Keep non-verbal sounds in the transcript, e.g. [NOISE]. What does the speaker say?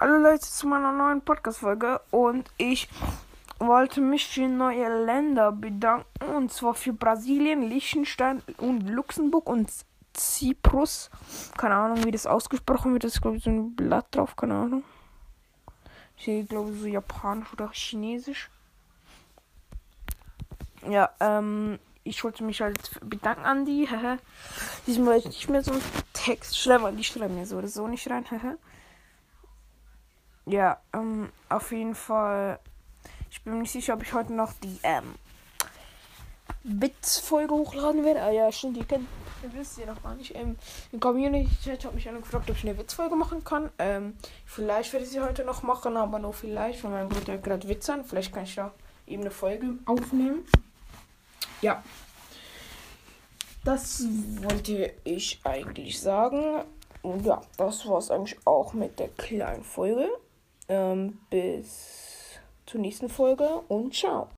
Hallo Leute zu meiner neuen Podcast-Folge und ich wollte mich für neue Länder bedanken und zwar für Brasilien, Liechtenstein und Luxemburg und Zyprus. Keine Ahnung, wie das ausgesprochen wird. Das ist, glaube ich, so ein Blatt drauf, keine Ahnung. Ich sehe, glaube ich, so japanisch oder chinesisch. Ja, ähm, ich wollte mich halt bedanken an die. [LAUGHS] Diesmal werde ich nicht mehr so einen Text schreiben, weil die schreiben mir so oder so nicht rein. Ja, ähm, auf jeden Fall. Ich bin mir nicht sicher, ob ich heute noch die ähm, Bits-Folge hochladen werde. Ah ja, stimmt, ihr kennt, ihr wisst ja noch gar nicht. Ähm, Im Community-Chat hat mich einer gefragt, ob ich eine Witzfolge machen kann. Ähm, vielleicht werde ich sie heute noch machen, aber nur vielleicht, weil mein Bruder gerade Witz an. Vielleicht kann ich da eben eine Folge aufnehmen. Ja. Das wollte ich eigentlich sagen. Ja, das war es eigentlich auch mit der kleinen Folge. Ähm, bis zur nächsten Folge und ciao.